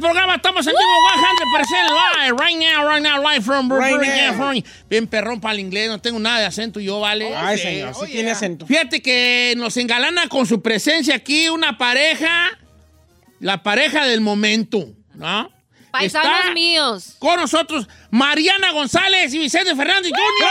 Programa. Estamos en vivo 100% live. Right now, right now, live from Burbank, Right now. California. Bien perrón para el inglés. No tengo nada de acento yo, ¿vale? Ay, Sí. señor, sí tiene acento. Fíjate que nos engalana con su presencia aquí una pareja, la pareja del momento, ¿no? Paisanos Está míos. Con nosotros Mariana González y Vicente Fernández Jr.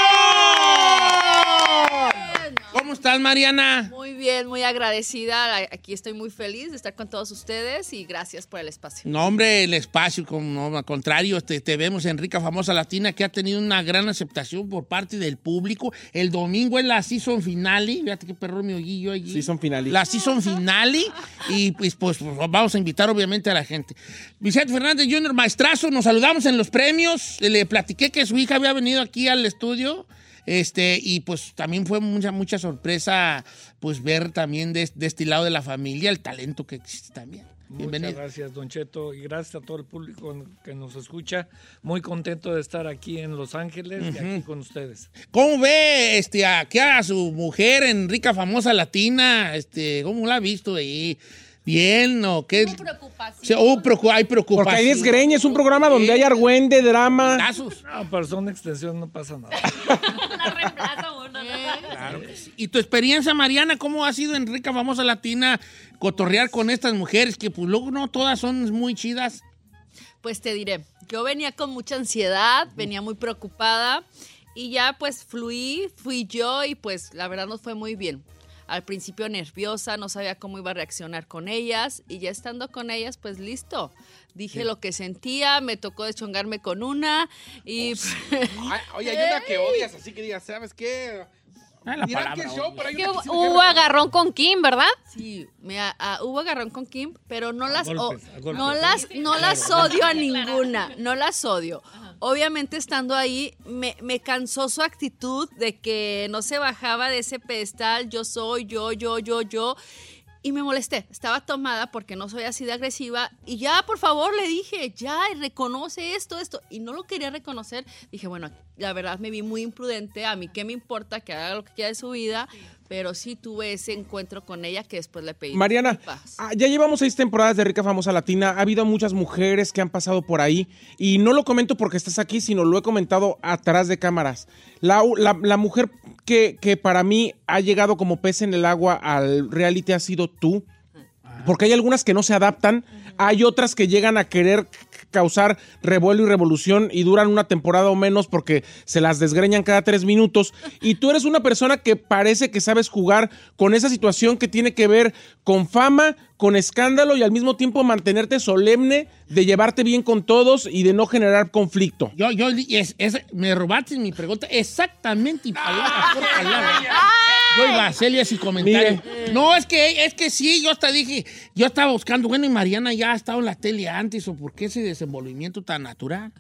¿Cómo estás, Mariana? Muy bien, muy agradecida. Aquí estoy muy feliz de estar con todos ustedes y gracias por el espacio. No, hombre, el espacio, como no, al contrario, te, te vemos en Rica Famosa Latina, que ha tenido una gran aceptación por parte del público. El domingo es la season finale, fíjate qué perro mi oguillo allí. Season finale. La season finale, y pues, pues, pues, vamos a invitar obviamente a la gente. Vicente Fernández Jr., maestrazo, nos saludamos en los premios, le platiqué que su hija había venido aquí al estudio. Este, y pues también fue mucha, mucha sorpresa pues ver también de, de este lado de la familia el talento que existe también. Bienvenido. Muchas gracias, Don Cheto, y gracias a todo el público que nos escucha. Muy contento de estar aquí en Los Ángeles y aquí con ustedes. ¿Cómo ve este, aquí a su mujer en rica famosa latina? Este, ¿Cómo la ha visto ahí? ¿Bien o qué? preocupación. Oh, preocu- hay preocupación. Porque hay desgreña, es un programa donde hay argüende, drama. Casos. No, pero son extensión, no pasa nada. Claro que sí. ¿Y tu experiencia, Mariana, cómo ha sido en rica famosa latina cotorrear con estas mujeres que pues luego no todas son muy chidas? Pues te diré, yo venía con mucha ansiedad, venía muy preocupada y ya pues fluí, fui yo y pues la verdad nos fue muy bien. Al principio nerviosa, no sabía cómo iba a reaccionar con ellas y ya estando con ellas pues listo. Dije lo que sentía, me tocó deschongarme con una y Ay, oye, hay una que odias, así que digas, ¿sabes qué? Ah, la Dirán palabra, que show, pero hay Que una que sí me hubo agarrón con Kim, ¿verdad? Sí, me, a- a- hubo agarrón con Kim, pero no las, golpes, o- a golpes. no las, no las odio a ninguna, no las odio. Obviamente estando ahí me, me cansó su actitud de que no se bajaba de ese pedestal, yo soy, yo, yo, yo, yo. Y me molesté, estaba tomada porque no soy así de agresiva y ya, por favor, le dije, ya, reconoce esto, esto. Y no lo quería reconocer. Dije, bueno, la verdad me vi muy imprudente, a mí qué me importa que haga lo que quiera de su vida, pero sí tuve ese encuentro con ella que después le pedí Mariana, disculpas. ah, ya llevamos seis temporadas de Rica Famosa Latina. Ha habido muchas mujeres que han pasado por ahí. Y no lo comento porque estás aquí, sino lo he comentado atrás de cámaras. La, la- la mujer que, que para mí ha llegado como pez en el agua al reality ha sido tú. Porque hay algunas que no se adaptan. Hay otras que llegan a querer causar revuelo y revolución y duran una temporada o menos porque se las desgreñan cada tres minutos. Y tú eres una persona que parece que sabes jugar con esa situación que tiene que ver con fama, con escándalo y al mismo tiempo mantenerte solemne, de llevarte bien con todos y de no generar conflicto. Yo, yo, es- es- me robaste mi pregunta exactamente y palabra por palabra. Yo iba a hacerle ese comentario. No, es que, es que sí, yo hasta dije, yo estaba buscando, bueno, y Mariana ya ha estado en la tele antes, o por qué ese desenvolvimiento tan natural.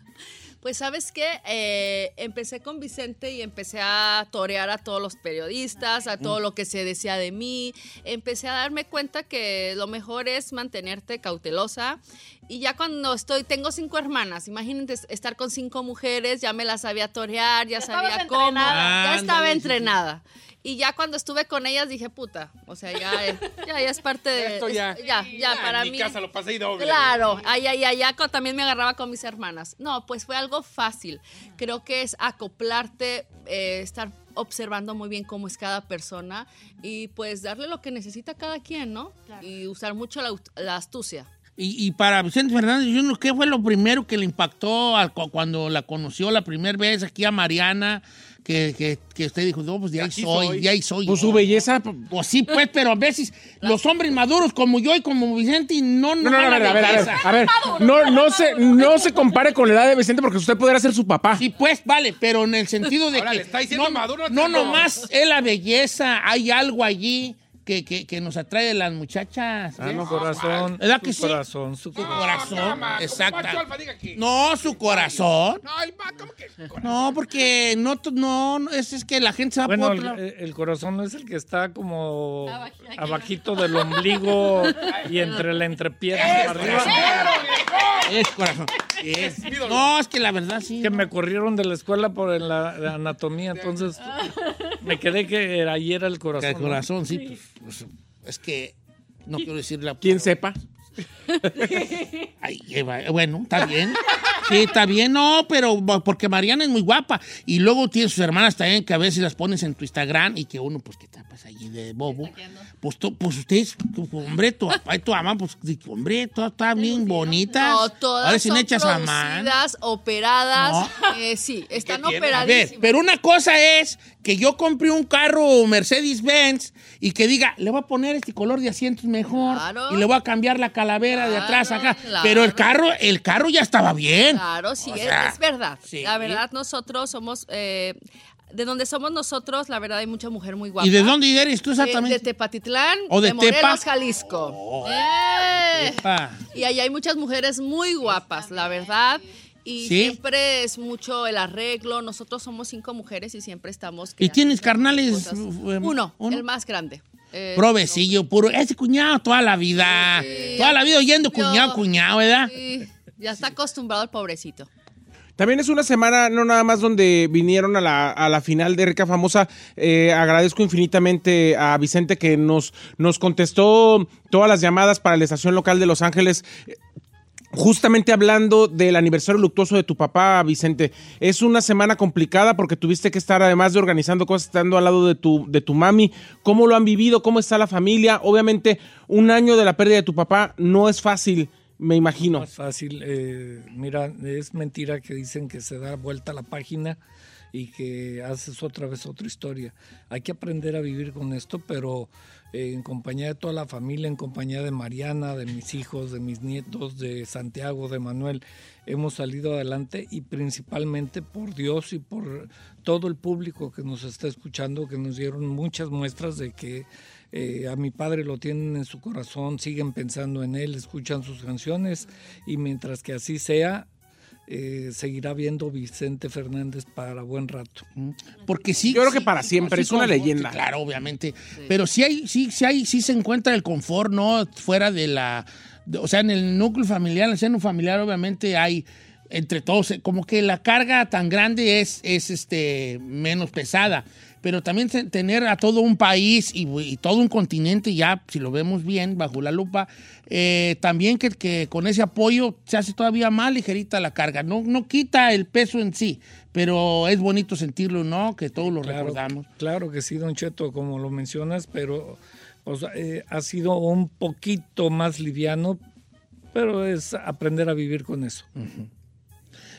Pues sabes qué, Eh, empecé con Vicente y empecé a torear a todos los periodistas, a todo lo que se decía de mí. Empecé a darme cuenta que lo mejor es mantenerte cautelosa. Y ya cuando estoy, tengo cinco hermanas, imagínate estar con cinco mujeres, ya me las sabía torear, ya, sabía cómo, ya estaba entrenada. Y ya cuando estuve con ellas dije, puta, o sea, ya, eh, ya, ya es parte de... Esto ya. es- ya, ya, Ah, para en mi mí... casa lo pasé y doble. Claro, ay, ay, ay, ya co- también me agarraba con mis hermanas. No, pues fue algo fácil. Creo que es acoplarte, eh, estar observando muy bien cómo es cada persona y pues darle lo que necesita cada quien, ¿no? Y usar mucho la astucia. Y, y para Vicente Fernández Jr., ¿qué fue lo primero que le impactó cu- cuando la conoció la primera vez aquí a Mariana? Que, que, que usted dijo, no, pues de ahí soy, soy. de ahí soy. Pues yo". su belleza. Pues sí, pues, pero a veces los hombres maduros como yo y como Vicente no No, no, no, a la ver, a ver, a ver, belleza. a ver. No, no, se, no se compare con la edad de Vicente porque usted podría ser su papá. Sí, pues, vale, pero en el sentido de Ahora, que le está diciendo no, maduro, no no. nomás es la belleza, hay algo allí que, que, que nos atrae de las muchachas. Ah, ¿ves? no, corazón. ¿Verdad que su sí? corazón, su corazón. diga aquí. No, su corazón. No, el ¿cómo que? No, porque no, no, no, es, es que la gente se va Bueno, por el, otro lado. el corazón no es el que está como abajito del ombligo y entre la entrepierna para arriba. Es corazón. Es. No, es que la verdad sí. Que me corrieron de la escuela por la, la anatomía, entonces me quedé que era, ahí era el Que corazón. el ¿no? corazón, sí. pues, pues, es que no quiero decir la Quien sepa. Ay, Eva, bueno, está bien. Sí, está bien, no, pero porque Mariana es muy guapa. Y luego tiene sus hermanas también, que a veces las pones en tu Instagram y que uno, pues, que tapas allí de bobo. Pues, tú- pues ustedes, hombre, tu papá y tu mamá, pues, hombre, todas están bien bonitas. No, todas Parecen son hechas a mano. producidas, operadas. eh, sí, están tiene? A ver, operadísimas. pero una cosa es que yo compré un carro Mercedes-Benz y que diga, le voy a poner este color de asientos mejor Claro. y le voy a cambiar la calavera de atrás acá. Claro, Pero el carro, el carro ya estaba bien. Claro, sí, es, sea, es verdad. sí. La verdad, nosotros somos. eh, de donde somos nosotros, la verdad, hay mucha mujer muy guapa. ¿Y de dónde eres tú De, exactamente? de Tepatitlán, ¿O de de, Morelos, Tepa? Jalisco. Eh. Epa. Y allá hay muchas mujeres muy guapas, la verdad. Y ¿Sí? siempre es mucho el arreglo. Nosotros somos cinco mujeres y siempre estamos. ¿Y tienes carnales? Uno, uno? el más grande. Eh, Provecillo, puro. Ese cuñado toda la vida. Sí. Toda la vida oyendo cuñado, cuñado, ¿verdad? sí, ya está acostumbrado el pobrecito. También es una semana, no nada más donde vinieron a la, a la final de Rica Famosa. Eh, agradezco infinitamente a Vicente que nos, nos contestó todas las llamadas para la estación local de Los Ángeles. Justamente hablando del aniversario luctuoso de tu papá, Vicente, es una semana complicada porque tuviste que estar, además de organizando cosas, estando al lado de tu, de tu mami. ¿Cómo lo han vivido? ¿Cómo está la familia? Obviamente, un año de la pérdida de tu papá no es fácil, me imagino. Más fácil. eh, mira, es mentira que dicen que se da vuelta la página y que haces otra vez otra historia. Hay que aprender a vivir con esto, pero eh, en compañía de toda la familia, en compañía de Mariana, de mis hijos, de mis nietos, de Santiago, de Manuel, hemos salido adelante y principalmente por Dios y por todo el público que nos está escuchando, que nos dieron muchas muestras de que eh, a mi padre lo tienen en su corazón, siguen pensando en él, escuchan sus canciones y mientras que así sea, eh, seguirá viendo Vicente Fernández para buen rato. Porque sí. Yo creo que para sí, siempre, sí, es una leyenda. Claro, obviamente. Pero sí hay, sí, sí hay, sí se encuentra el confort, ¿no? Fuera de la. de- o sea, en el núcleo familiar, en el seno familiar, obviamente hay entre todos, eh, como que la carga tan grande es, es este menos pesada. Pero también te- tener a todo un país y, y todo un continente, ya, si lo vemos bien, bajo la lupa, eh, también que, que con ese apoyo se hace todavía más ligerita la carga. No, no quita el peso en sí, pero es bonito sentirlo, ¿no? Que todos lo Claro, recordamos. claro que sí, Don Cheto, como lo mencionas, pero pues, eh, ha sido un poquito más liviano, pero es aprender a vivir con eso.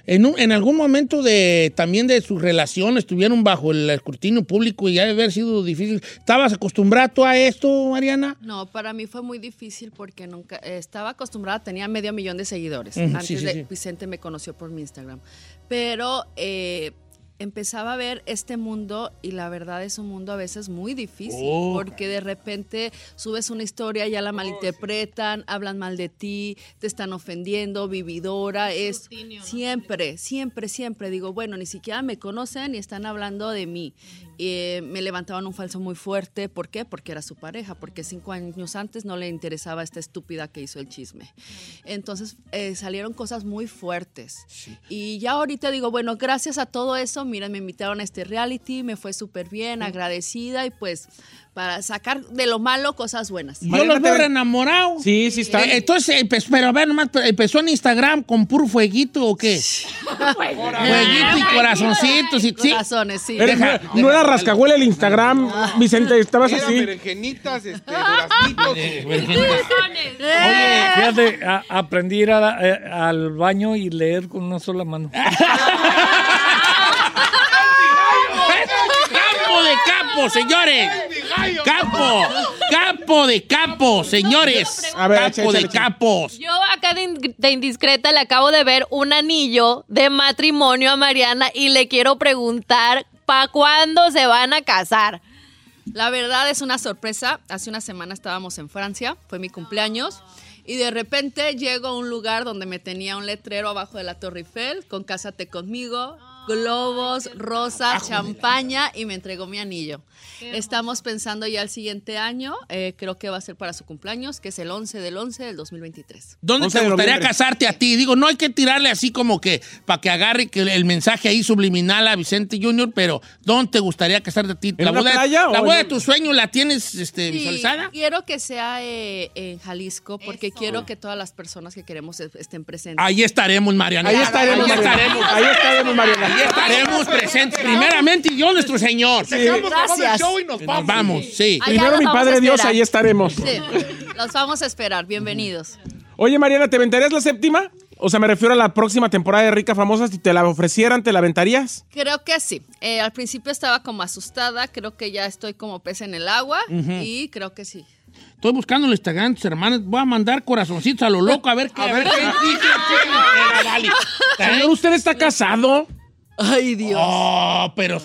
En, un- en algún momento de también de sus relaciones estuvieron bajo el escrutinio público y ya debe haber sido difícil. ¿Estabas acostumbrado tú a esto, Mariana? No, para mí fue muy difícil porque nunca eh, estaba acostumbrada, tenía medio millón de seguidores. Antes sí, sí, de sí. Vicente me conoció por mi Instagram. Pero eh, empezaba a ver este mundo y la verdad es un mundo a veces muy difícil Oh. porque de repente subes una historia, ya la malinterpretan, hablan mal de ti, te están ofendiendo, vividora, es siempre, siempre, siempre digo, bueno, ni siquiera me conocen y están hablando de mí. Eh, me levantaban un falso muy fuerte, ¿por qué? Porque era su pareja, porque cinco años antes no le interesaba esta estúpida que hizo el chisme. Entonces eh, salieron cosas muy fuertes. Y ya ahorita digo, bueno, gracias a todo eso, miren, me invitaron a este reality, me fue súper bien, agradecida y pues para sacar de lo malo cosas buenas. Yo Mariana, los veo te- enamorados. Sí, sí está. Eh, entonces, empezó, pero a ver, nomás, empezó en Instagram con puro fueguito o qué? Jueguito y corazoncitos. Y, sí. Corazones, sí. Deja- no era rascahuele el Instagram, Vicente, estabas Era así. berenjenitas, este, duraznitos. Oye, Fíjate, a- aprendí a ir a- eh, al baño y leer con una sola mano. Campo de capo, señores. Capo, capo de capo, señores. A ver, capo de capos. Yo acá de indiscreta le acabo de ver un anillo de matrimonio a Mariana y le quiero preguntar ¿para cuándo se van a casar? La verdad es una sorpresa. Hace una semana estábamos en Francia, fue mi cumpleaños. Y de repente llego a un lugar donde me tenía un letrero abajo de la Torre Eiffel con Cásate conmigo, globos, rosas, champaña y me entregó mi anillo. Estamos pensando ya el siguiente año, eh, creo que va a ser para su cumpleaños, que es el 11 del 11 del 2023. ¿Dónde 11 te gustaría noviembre. casarte a ti? Digo, no hay que tirarle así como que para que agarre que el mensaje ahí subliminal a Vicente Junior, pero ¿dónde te gustaría casarte a ti? ¿En una boda, playa la boda de tu sueño la tienes este, Sí, visualizada? quiero que sea eh, en Jalisco porque quiero que todas las personas que queremos est- estén presentes. Ahí estaremos, Mariana. Ahí estaremos, Ahí Mariana. Ahí estaremos, Mariana. Ahí estaremos presentes. Primeramente, y yo, nuestro Señor. Dejamos el Gracias. show y nos Nos vamos. vamos, sí. Allá Primero mi vamos Padre Dios, ahí estaremos. Sí, los vamos a esperar. Bienvenidos. Oye, Mariana, ¿te aventarías la séptima? O sea, me refiero a la próxima temporada de Rica Famosa. Si te la ofrecieran, ¿te la aventarías? Creo que sí. Eh, al principio estaba como asustada, creo que ya estoy como pez en el agua y creo que sí. Estoy buscando el Instagram tus hermanas. Voy a mandar corazoncitos a lo loco a ver qué. A ver qué. Señor, ¿usted está casado? Ay, Dios. Oh, pero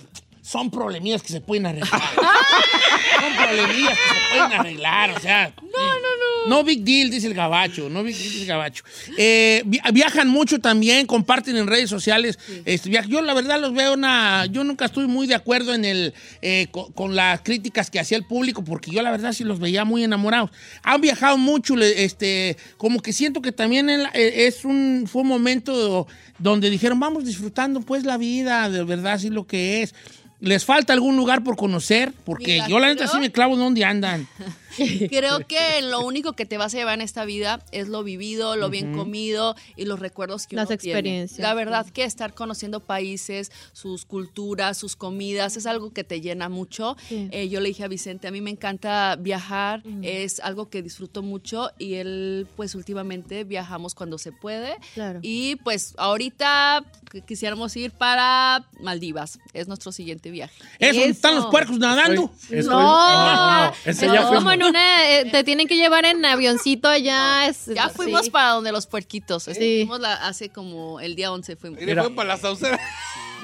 son problemillas que se pueden arreglar. son problemillas que se pueden arreglar, o sea. No, no, no. No big deal, dice el gabacho. No big deal, dice el gabacho. Eh, vi- viajan mucho también, comparten en redes sociales. Este, yo, la verdad, los veo una. Yo nunca estuve muy de acuerdo en el, eh, co- con, las críticas que hacía el público, porque yo, la verdad, sí los veía muy enamorados. Han viajado mucho, este, como que siento que también eh, es un, fue un momento donde dijeron, vamos disfrutando pues la vida, de verdad, sí lo que es. ¿Les falta algún lugar por conocer? Porque yo la neta sí me clavo en dónde andan. Creo que lo único que te vas a llevar en esta vida es lo vivido, lo bien comido y los recuerdos que Las uno tiene. experiencias, La verdad que estar conociendo países, sus culturas, sus comidas, es algo que te llena mucho. Sí. Eh, yo le dije a Vicente, a mí me encanta viajar, es algo que disfruto mucho y él, pues últimamente viajamos cuando se puede. Claro. Y pues ahorita qu- quisiéramos ir para Maldivas, es nuestro siguiente viaje. Eso, Eso. están los puercos nadando. Estoy- estoy- no, no, no, ese ya en una, eh, te tienen que llevar en avioncito allá. es- Ya fuimos sí. para donde los puerquitos. Sí. Fuimos la- hace como el día 11 fuimos. Y para la saucera.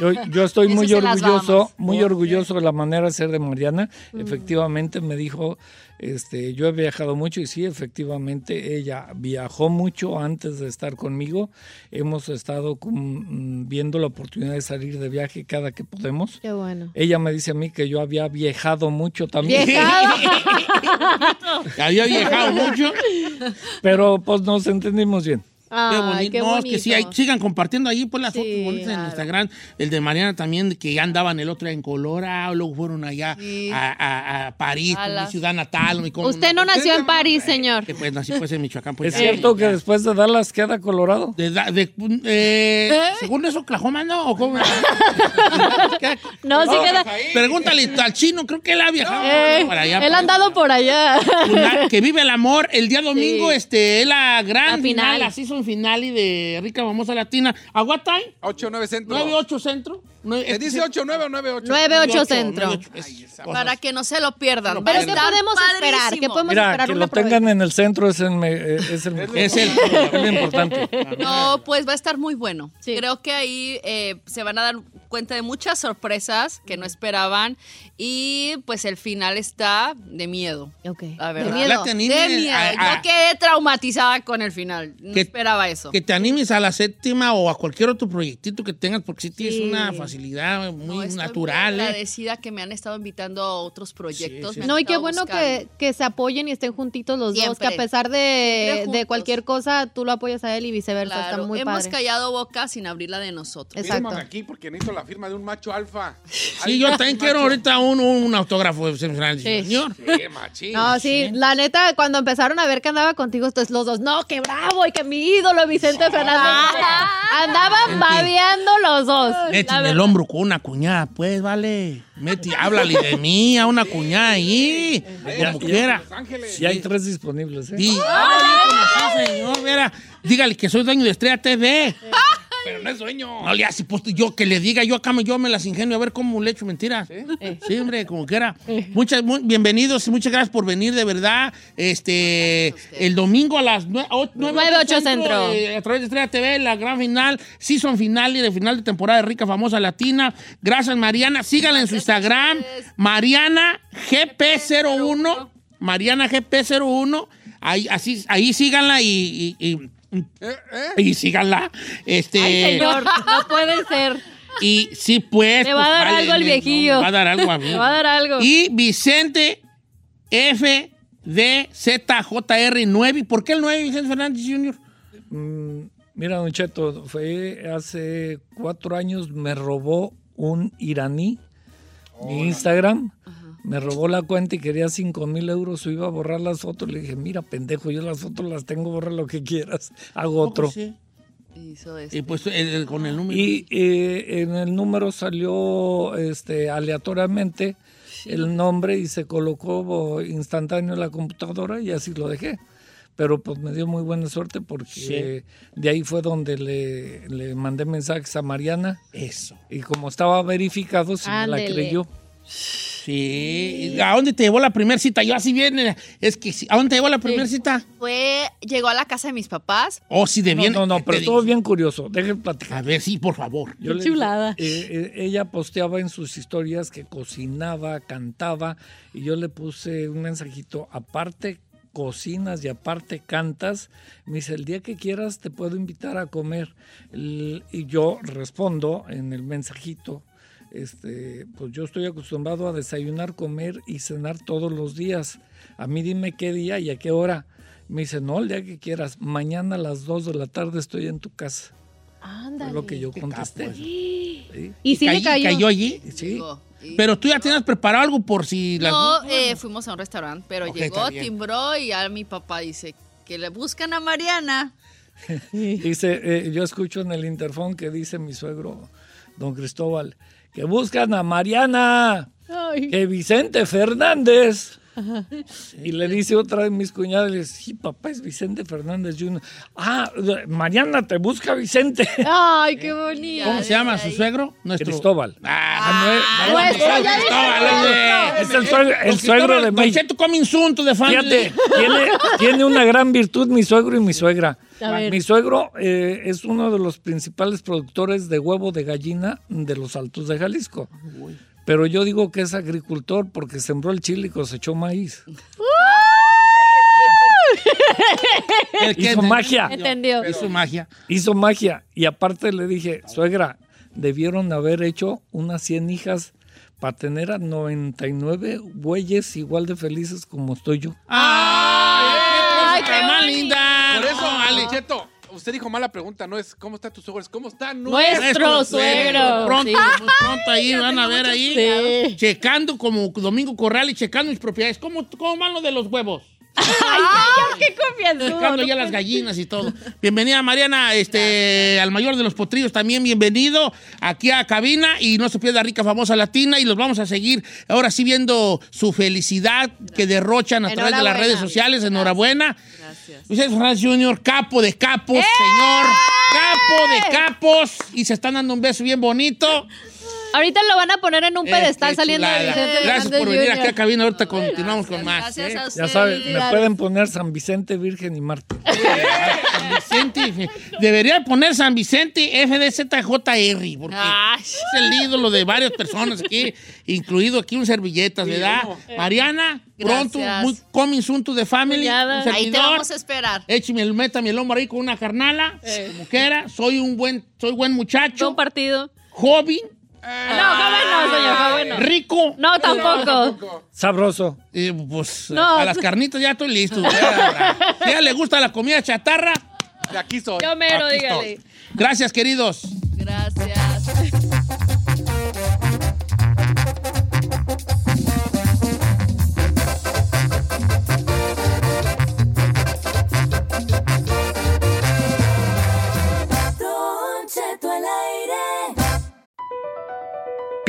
Yo, yo estoy muy orgulloso, muy orgulloso de la manera de ser de Mariana. Efectivamente me dijo, este, yo he viajado mucho y sí, efectivamente ella viajó mucho antes de estar conmigo. Hemos estado con- mm, viendo la oportunidad de salir de viaje cada que podemos. Qué bueno. Ella me dice a mí que yo había viajado mucho también, Viejado. Había viajado mucho. pero pues nos entendimos bien. Qué Ay, bonito. qué No, es que sí, bonito. sigan compartiendo ahí pues las Sí, fotos bonitas en. Instagram. El de Mariana también, que ya andaban el otro día en Colorado, luego fueron allá Sí. a, a- a París, A mi ciudad natal. mi- con- Usted no nació en París, señor. Que pues nací pues en Michoacán. Pues, ¿Es ya. cierto que después de Dallas queda Colorado? De, de- eh, Según eso, Oklahoma, ¿no? ¿O cómo? No, sí queda. Pregúntale al chino, creo que él ha viajado Eh, para allá. él para- ha andado por allá. Una- que vive el amor. El día domingo, Sí. este, es la gran La final, final. la season finale de Rica Famosa Latina. ¿A what time? 8-9 centro. 9-8 centro. Nueve- ¿Te dice 8-9 o 9-8? 9-8 centro. 9-8, es- cosas. Para que no se lo pierdan. Pero ¿qué podemos esperar? ¿Qué podemos Mira, esperar? que lo tengan en el centro es el, me- eh, es el mejor. Es el- es lo importante. No, pues va a estar muy bueno. Sí. Creo que ahí eh, se van a dar cuenta de muchas sorpresas que no esperaban y pues el final está de miedo. Ok. La verdad. De miedo. De miedo. a- a- Yo quedé traumatizada con el final. No Que- esperaba eso. Que te animes a la séptima o a cualquier otro proyectito que tengas, porque sí tienes una facilidad No, muy estoy natural. muy ¿eh? agradecida que me han estado invitando a otros proyectos. sí, No, y qué bueno que, que se apoyen y estén juntitos los dos, que a pesar de, de cualquier cosa, tú lo apoyas a él y viceversa. Claro, Está muy hemos padre. callado boca sin abrir la de nosotros. Exacto. Aquí porque necesito la firma de un macho alfa. Sí, yo también quiero ahorita un, un autógrafo de Vicente Fernández, Sí. señor. Sí, machín. No, sí, la neta, cuando empezaron a ver que andaba contigo estos los dos, no, que bravo y que mi ídolo Vicente Fernández. Andaban babeando los dos. La. Hombro con una cuñada, pues, vale. Mete, háblale de mí a una cuñada ahí, como quiera. Los Ángeles. Y hay tres disponibles, ¿eh? Sí. Ah, sí, señor, mira. Dígale que soy dueño de Estrella TV. Pero no es sueño. No le hace pues yo que le diga, yo acá me, yo me las ingenio a ver cómo le echo mentiras. Sí, hombre, como quiera. Muchas, muy- bienvenidos y muchas gracias por venir, de verdad. Este, el domingo a las 9, Nueve, ocho centro. eh, a través de Estrella TV, la gran final, season final y de final de temporada de Rica Famosa Latina. Gracias, Mariana. Síganla en su Instagram, Mariana GP01. Mariana GP01. Ahí, así, ahí síganla y- y- y. y síganla. Este, Ay, señor, no puede ser. y sí, pues. Le va a pues, dar algo al me- viejillo. me va a dar algo a mí. Le va a dar algo. Y Vicente FDZJR 9. ¿Y por qué el 9, Vicente Fernández Jr.? Mm, Mira, Don Cheto, fue hace cuatro años, me robó un iraní mi Instagram. Me robó la cuenta y quería 5 mil euros. Iba a borrar las fotos. Le dije, mira, pendejo, yo las fotos las tengo, borra lo que quieras. Hago otro. Sí. Hizo este. Y pues el- el- con el número. Y eh, en el número salió este, aleatoriamente el nombre y se colocó instantáneo en la computadora y así lo dejé. Pero pues me dio muy buena suerte porque de ahí fue donde le, le mandé mensajes a Mariana Eso. y como estaba verificado, sí me la creyó. Sí. ¿A dónde te llevó la primera cita? Yo así viene. Es que. ¿a dónde te llevó la primera cita? Fue, llegó a la casa de mis papás. Oh, sí, de bien. no, no, ¿qué pero digo? bien curioso. Dejen platicar. A ver, sí, por favor. Yo le chulada. dije, eh, eh, ella posteaba en sus historias que cocinaba, cantaba, y yo le puse un mensajito, aparte cocinas y aparte cantas, me dice, el día que quieras te puedo invitar a comer. Y yo respondo en el mensajito, este, pues yo estoy acostumbrado a desayunar, comer y cenar todos los días. A mí dime qué día y a qué hora. Me dice, no, el día que quieras, mañana a las 2 de la tarde estoy en tu casa. Ándale. Fue lo que yo contesté. Sí. Y sí le cayó. cayó allí. Sí. Llegó. Y- Pero tú ya tenías preparado algo por si las. No, eh, fuimos a un restaurante, pero Ok, llegó, timbró y ya mi papá dice que le buscan a Mariana. Dice, eh, yo escucho en el interfón que dice mi suegro, don Cristóbal, que buscan a Mariana, Ay. que Vicente Fernández. Y le dice otra de mis cuñadas, le dice, sí, papá, es Vicente Fernández Jr. Ah, Mariana, te busca Vicente. Ay, qué bonito. ¿Cómo se llama su suegro? Nuestro. Cristóbal. Ah, no, nuestro, no, ya Cristóbal, dije. hombre. Es el suegro, el suegro de. Cheto come insulto de family. Fíjate, tiene, tiene una gran virtud mi suegro y mi suegra. Mi suegro eh, es uno de los principales productores de huevo de gallina de los Altos de Jalisco. Pero yo digo que es agricultor porque sembró el chile y cosechó maíz. El que- Hizo magia. Entendió. Hizo magia. Hizo magia. Y aparte le dije, suegra, debieron haber hecho unas 100 hijas para tener a 99 bueyes igual de felices como estoy yo. ¡Ay, qué cosa qué más linda! Por eso. Cheto, usted dijo mala pregunta, no es cómo está tu suegro, es cómo está Nuestro suegro. Pronto, Sí. muy pronto ahí van a ver ahí. Sí. Checando como Domingo Corral y checando mis propiedades. ¿Cómo, cómo van lo de los huevos? Ay, señor, qué confianzudo. Ya las gallinas y todo. Bienvenida, Mariana, este, al mayor de los potrillos también, bienvenido aquí a cabina y no se pierda Rica Famosa Latina y los vamos a seguir ahora sí viendo su felicidad que derrochan a través de las redes sociales. Enhorabuena. Gracias. Vicente Fernández Jr., capo de capos, ¡Eh! señor. Capo de capos. Y se están dando un beso bien bonito. Ahorita lo van a poner en un Eh, pedestal saliendo de. Vicente Gracias Fernández por venir Jr. aquí a cabina. Ahorita continuamos con más. Gracias ¿eh? a Ya ustedes. saben, me pueden poner San Vicente, Virgen y Marte. San Vicente. Debería poner San Vicente FDZJR, porque Ay. es el ídolo de varias personas aquí, incluido aquí un servilletas, ¿verdad? Mariana, pronto, Gracias. muy coming soon to the family. Cuñada. un Ahí te servidor. vamos a esperar. Écheme el métame el hombro ahí con una carnala, como quiera. Soy un buen, soy buen muchacho, Un partido. joven, No, joven no, señor, joven no. rico. No, tampoco. Sabroso. Eh, pues No. a las carnitas ya estoy listo. Ya, Si a ella le gusta la comida chatarra, De aquí soy. Yo mero, dígale. estoy. Gracias, queridos. Gracias.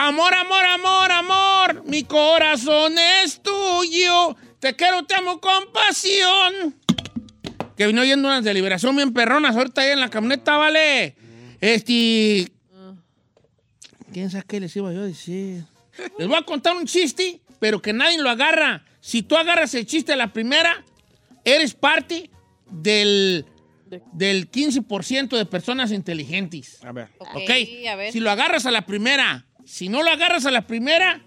Amor, amor, amor, amor, mi corazón es tuyo. Te quiero, te amo con pasión. Que vino oyendo unas de liberación bien perronas ahorita ahí en la camioneta, ¿vale? Este. ¿Quién sabe qué les iba yo a decir? Les voy a contar un chiste, pero que nadie lo agarra. Si tú agarras el chiste a la primera, eres parte del, del 15% de personas inteligentes. A ver. ¿Ok? a ver. Si lo agarras a la primera, si no lo agarras a la primera,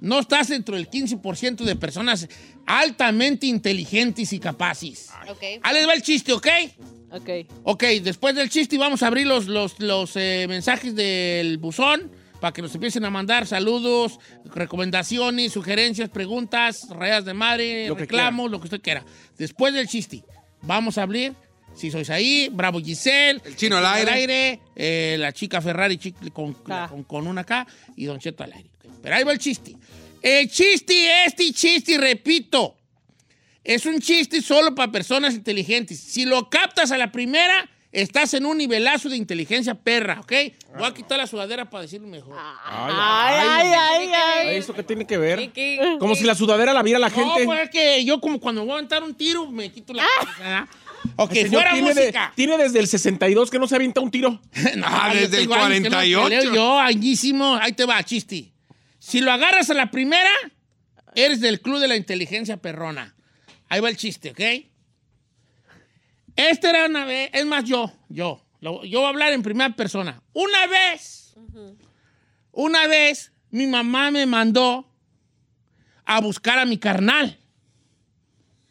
no estás dentro del 15% de personas altamente inteligentes y capaces. Ok. Ahí les va el chiste, ¿ok? Ok. Ok, después del chiste vamos a abrir los, los, los, eh, mensajes del buzón para que nos empiecen a mandar saludos, recomendaciones, sugerencias, preguntas, rayas de madre, Lo que reclamos, lo que usted quiera. Después del chiste, vamos a abrir. Si sois ahí, Bravo Giselle. El chino al aire. eh, la chica Ferrari con, Ah. con, con una K y Don Cheto al aire. Pero ahí va el chiste. El chiste, este chiste, repito, es un chiste solo para personas inteligentes. Si lo captas a la primera, estás en un nivelazo de inteligencia perra, ¿ok? Voy a quitar la sudadera para decirlo mejor. Ay, Ay, ay, ay. ¿Eso qué tiene que ver? ¿Qué? Como si la sudadera la viera la No, gente. pues es que yo como cuando voy a aventar un tiro, me quito la cabeza. Ok, El señor fuera tiene, de- música. tiene desde el 62 que no se avienta un tiro. No, Ah, yo desde el tengo años que no 48. peleo yo, añísimo. Ahí te va, chiste. Si lo agarras a la primera, eres del club de la inteligencia perrona. Ahí va el chiste, ¿ok? Este era una vez, es más yo, yo. Lo- yo voy a hablar en primera persona. Una vez, una vez, mi mamá me mandó a buscar a mi carnal.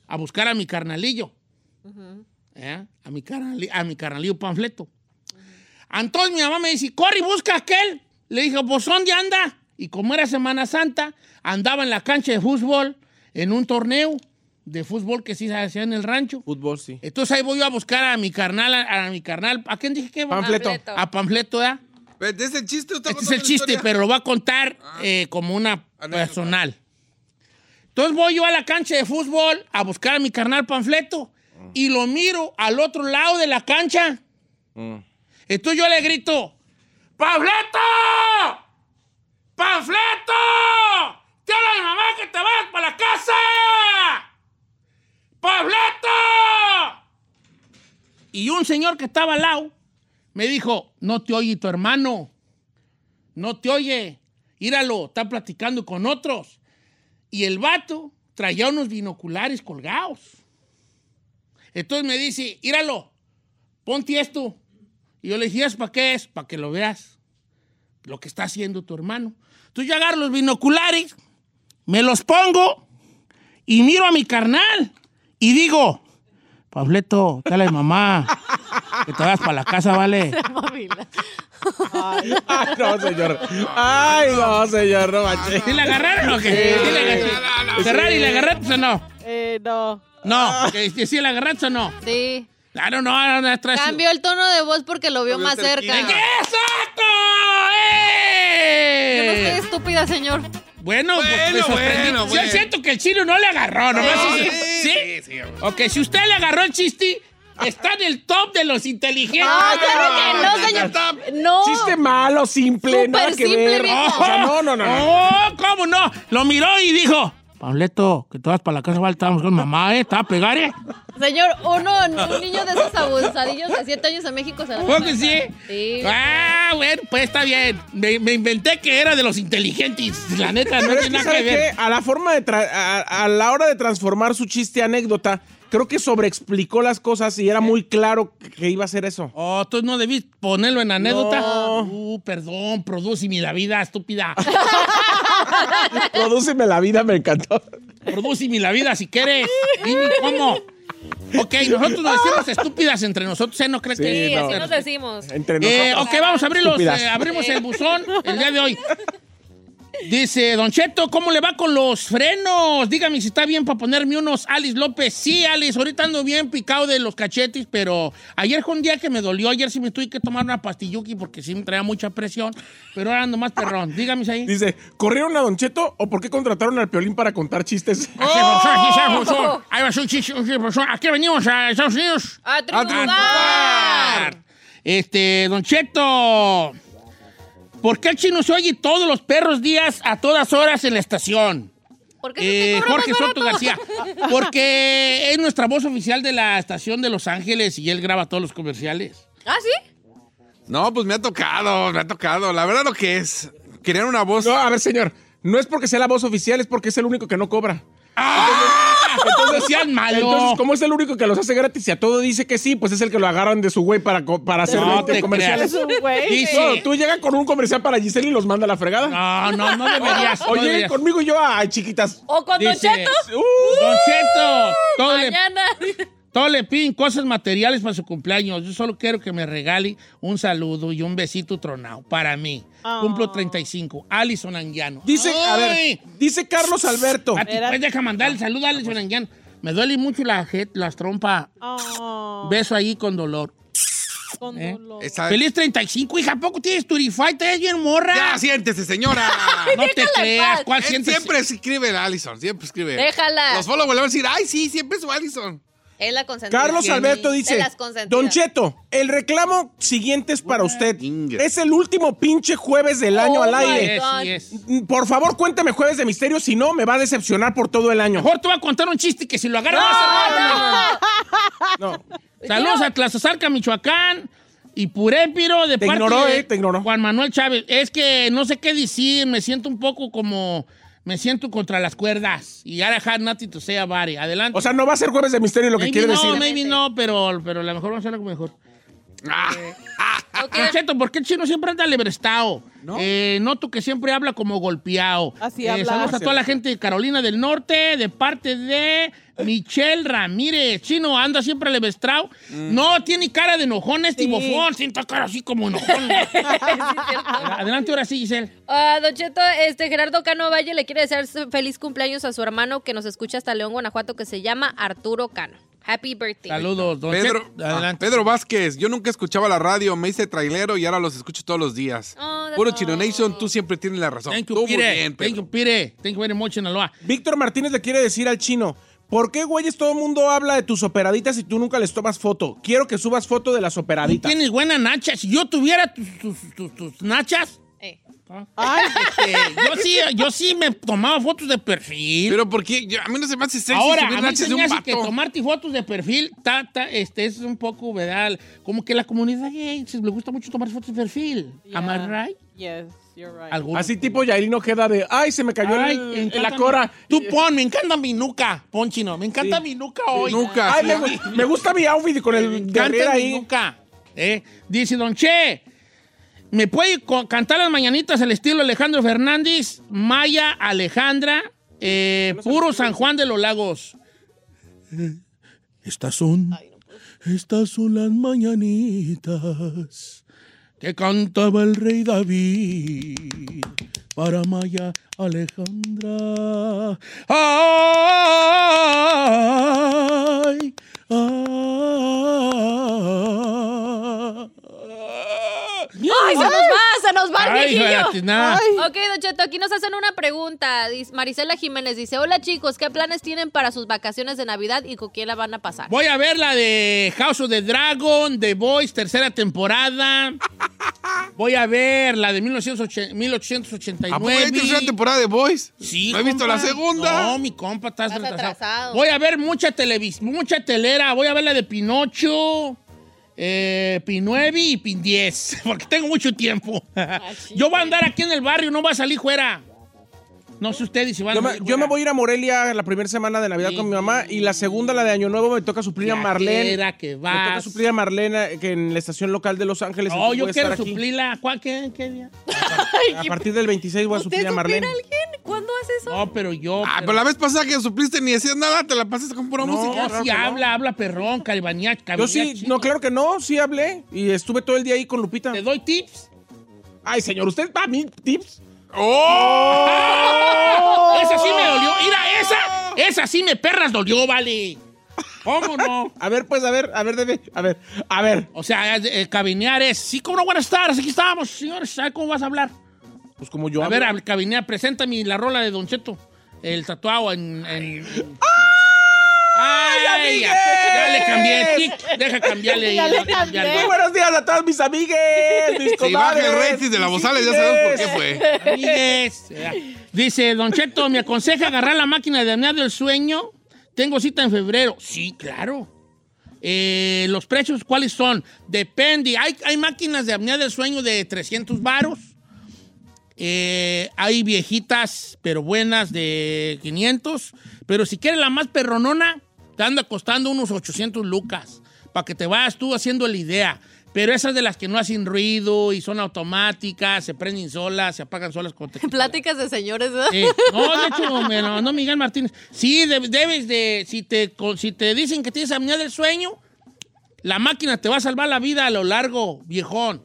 A buscar a mi carnalillo. ¿Eh? A, mi carnali- a mi carnalillo panfleto. Entonces mi mamá me dice, corre y busca a aquel. Le dije, pues ¿dónde anda? Y como era Semana Santa, andaba en la cancha de fútbol, en un torneo de fútbol que sí se hacía en el rancho. Fútbol, sí. Entonces ahí voy yo a buscar a mi carnal, a, a mi carnal. ¿A quién dije que? Panfleto. Panfleto. A Panfleto, ¿eh? Pues, ¿De ese chiste usted Este es el chiste, pero lo voy a contar eh, como una Anécdota. personal. Entonces voy yo a la cancha de fútbol a buscar a mi carnal Panfleto y lo miro al otro lado de la cancha. Entonces yo le grito, ¡Panfleto! ¡Panfleto! ¡Te habla mi mamá que te vas para la casa! ¡Panfleto! Y un señor que estaba al lado me dijo, no te oye tu hermano, no te oye, íralo, está platicando con otros. Y el vato traía unos binoculares colgados. Entonces me dice, íralo, ponte esto. Y yo le dije, ¿es para qué es? Para que lo veas, lo que está haciendo tu hermano. Entonces yo agarro los binoculares, me los pongo y miro a mi carnal y digo, Pableto, dale mamá, que te vas para la casa, ¿vale? Ay, no, señor. Ay, no, señor, no manches. ¿Sí le agarraron o qué? ¿Sí le agarraron? Ferrari, ¿le agarraste o no? Eh, no. No, que que sí le agarraste o no. Sí. Claro, no, no, no, traes- Cambió el tono de voz porque lo vio más cerca. ¡Exacto! ¡Eh! estúpida, señor. Bueno, pues, Bueno, me sorprendí. bueno, Yo bueno. siento que el chino no le agarró, nomás Sí, sí, sí, ¿Sí? Ok, si usted le agarró el chiste, está en el top de los inteligentes. Ah, claro que no, señor. No. Chiste malo, simple, Súper nada que simple, ver. viejo. O sea, no, no, no. no. Oh, ¿cómo no? Lo miró y dijo, Pableto, que tú vas para la casa, vale, estábamos con mamá, ¿eh? ¿Estaba a pegar, eh? Señor, uno, un niño de esos abusadillos de 7 años en México se la ¿Cómo que sí? Sí. Ah, bueno, pues está bien. Me, me inventé que era de los inteligentes. La neta, no Pero es tiene que, nada que ¿sabe ver. qué? A la forma de tra- a, a la hora de transformar su chiste a anécdota, creo que sobreexplicó las cosas y era muy claro que iba a ser eso. Oh, tú no debís ponerlo en anécdota. No. Uh, perdón, producime la vida, estúpida. Prodúceme la vida, me encantó. Producime la vida si quieres. Dime cómo. Ok, nosotros nos decimos estúpidas entre nosotros, ¿eh? ¿No crees Sí, que Sí, no. así nos decimos. Entre Eh, nosotros. ok, vamos a abrir los, Estúpidas. eh, abrimos el buzón el día de hoy. Dice, Don Cheto, ¿cómo le va con los frenos? Dígame si está bien para ponerme unos. Alice López, sí, Alice, ahorita ando bien picado de los cachetes, pero ayer fue un día que me dolió. Ayer sí me tuve que tomar una pastilluki porque sí me traía mucha presión, pero ahora ando más perrón. Dígame ahí. Dice, ¿corrieron a Don Cheto o por qué contrataron al Piolín para contar chistes? Aquí Ahí va a chiste, chiste, profesor. Aquí venimos a Estados Unidos. ¡A triunfar. Este, Don Cheto. ¿Por qué el chino se oye todos los perros días a todas horas en la estación? ¿Por qué Eh, se te Jorge Soto? García. Porque es nuestra voz oficial de la estación de Los Ángeles y él graba todos los comerciales. ¿Ah, sí? No, pues me ha tocado, me ha tocado. La verdad lo que es, querían una voz... No, a ver, señor. No es porque sea la voz oficial, es porque es el único que no cobra. ¡Ah! Entonces sean malo. Entonces, como es el único que los hace gratis y a todo dice que sí, pues es el que lo agarran de su güey para, co- para hacer No 20 te comerciales. creas. Dice- No, tú llegas con un comercial para Giselle y los manda a la fregada. No, no, no deberías. no o lleguen deberías. conmigo y yo, ay, chiquitas. ¿O con Don Cheto? Uh, Don Cheto, todo le, Mañana. Todo le piden cosas materiales para su cumpleaños. Yo solo quiero que me regale un saludo y un besito tronado para mí. Cumplo 35. Alison Anguiano. dice, a ver, dice Carlos Alberto. A ti, pues, deja mandar el saludo a Alison Anguiano. Me duele mucho la jet, las trompas. Beso ahí con dolor. ¿Eh? Esa- Feliz 35, hija. ¿A poco tienes Turify? ¿Te ves bien morra? Ya, siéntese, señora. no te creas. ¿Cuál Él sientes? siempre escribe la Allison, siempre escribe. Déjala. Los followers le van a decir, ay, sí, siempre es su Allison. Es la consentida. Carlos. Alberto dice. Don Cheto, el reclamo siguiente es para usted. Es el último pinche jueves del año Oh al aire. Por favor, cuénteme Jueves de Misterio, si no, me va a decepcionar por todo el año. Mejor te voy a contar un chiste que si lo agarras vas a No. Saludos a Tlazazarca, Michoacán. Y Purépiro de Te parte ignoró, de eh, te ignoró. Juan Manuel Chávez. Es que no sé qué decir, me siento un poco como... Me siento contra las cuerdas. Y ahora had nothing to say about it. Adelante. O sea, no va a ser Jueves de Misterio lo que quiere no, decir. maybe no, pero, pero a lo mejor vamos a hacer algo mejor. Ok. Don Cheto, ¿por qué el chino siempre anda lebrestado? Eh, noto que siempre habla como golpeado. Así Eh, habla. Saludos a toda la gente de Carolina del Norte, de parte de Michelle Ramírez. Chino anda siempre lebrestado. No, tiene cara de enojón este Sí. bofón. Sienta cara así como enojón. Adelante, ahora sí, Giselle. Ah, Don Cheto, este Gerardo Cano Valle le quiere desear feliz cumpleaños a su hermano que nos escucha hasta León, Guanajuato, que se llama Arturo Cano. Happy birthday. Saludos, don Pedro, Cheto. ah. Pedro Vázquez, yo nunca escuchaba la radio, me hice trailero y ahora los escucho todos los días. Oh, Puro. Chino Nation, tú siempre tienes la razón. Thank you, Pire. bien, Thank you, Pire. Thank you very much. Víctor Martínez le quiere decir al chino, ¿por qué, güeyes, todo el mundo habla de tus operaditas y tú nunca les tomas foto? Quiero que subas foto de las operaditas. tienes buena nacha. Si yo tuviera tus, tus, tus- tus nachas, Eh. Ay, este, yo, sí, yo sí me tomaba fotos de perfil. Pero ¿por qué? Yo- a mí no se me hace sexy Ahora, subir a mí nachas se me hace que tomarte fotos de perfil ta, ta, este, es un poco, ¿verdad? Como que la comunidad gay le gusta mucho tomar fotos de perfil. Am I Yeah. right? yes. Algunos. Así tipo Yailin Ojeda de, ay, se me cayó Ay, el- encanta la mi- cora. Tú pon, me encanta mi nuca, pon chino. Me encanta mi nuca hoy. Nuca, Ay, sí. me, gu- me gusta mi outfit con Me el encanta guerrero mi ahí. nuca. ¿eh? Dice Don Che, ¿me puede co- cantar las mañanitas al estilo Alejandro Fernández? Maya Alejandra, eh, puro San Juan de los Lagos. Estas son, estas son las mañanitas que cantaba el rey David para Maya Alejandra. Ay, ay. ¡Ay, se nos va! ¡Se nos va el Ay, viejillo. Ok, Don Cheto, aquí nos hacen una pregunta. Dice- Marisela Jiménez dice, hola chicos, ¿qué planes tienen para sus vacaciones de Navidad y con quién la van a pasar? Voy a ver la de House of the Dragon, The Boys, tercera temporada. Voy a ver la de 1980 1889. ¿A poco hay tercera temporada de Boys? Sí, ¿No he visto compa. la segunda? No, mi compa, estás Estás atrasado. Voy a ver mucha televisión, mucha telera. Voy a ver la de Pinocho, eh, Pin 9 y Pin 10, porque tengo mucho tiempo. Yo voy a andar aquí en el barrio, no voy a salir fuera. No sé ustedes si van Yo a me, yo me voy a ir a Morelia la primera semana de Navidad Sí. con mi mamá y la segunda, la de Año Nuevo, me toca suplir a Marlene. Que Me toca suplir a Marlene que en la estación local de Los Ángeles. Entonces yo quiero suplirla. ¿Cuál, qué, qué día? A partir del 26 voy a ¿Usted suplir a Marlene. suplir a alguien? ¿Cuándo hace eso? No, pero yo. Ah, pero la vez pasada que supliste ni decías nada, te la pasaste con pura No, música. No, sí habla, habla perrón, caribaña, Yo sí, no, claro que no, sí hablé y estuve todo el día ahí con Lupita. ¿Te doy tips? Ay, señor, ¿usted va a mí tips? ¡Oh! Esa sí me dolió. Mira, esa, esa sí me perras dolió, vale. ¿Cómo no? A ver, pues, a ver, a ver, debe, a ver, a ver. O sea, eh, cabinear es, sí, cómo no, buenas tardes, aquí estamos, señores, ¿sabes cómo vas a hablar? Pues como yo A hablo. ver, a- cabinear, preséntame la rola de Don Cheto, el tatuado en... en- ¡Ay! Ya, ya le cambié, tic, deja cambiarle. Ya le. Muy buenos días a todos mis amigues, mis Si baja comadres. el rating de la bozales, ya sabemos por qué fue. Amigues. Dice, Don Cheto, ¿me aconseja agarrar la máquina de apnea del sueño? Tengo cita en febrero. Sí, claro. Eh, ¿Los precios cuáles son? Depende. Hay, hay máquinas de apnea del sueño de 300 varos. Eh, hay viejitas, pero buenas, de 500. Pero si quieres la más perronona, te anda costando unos 800 lucas. Para que te vayas tú haciendo la idea. Pero esas de las que no hacen ruido y son automáticas, se prenden solas, se apagan solas con Pláticas de señores, ¿verdad? Sí. No, de hecho, me lo mandó Miguel Martínez. Sí, de- debes de, si te, si te dicen que tienes apnea del sueño, la máquina te va a salvar la vida a lo largo, viejón.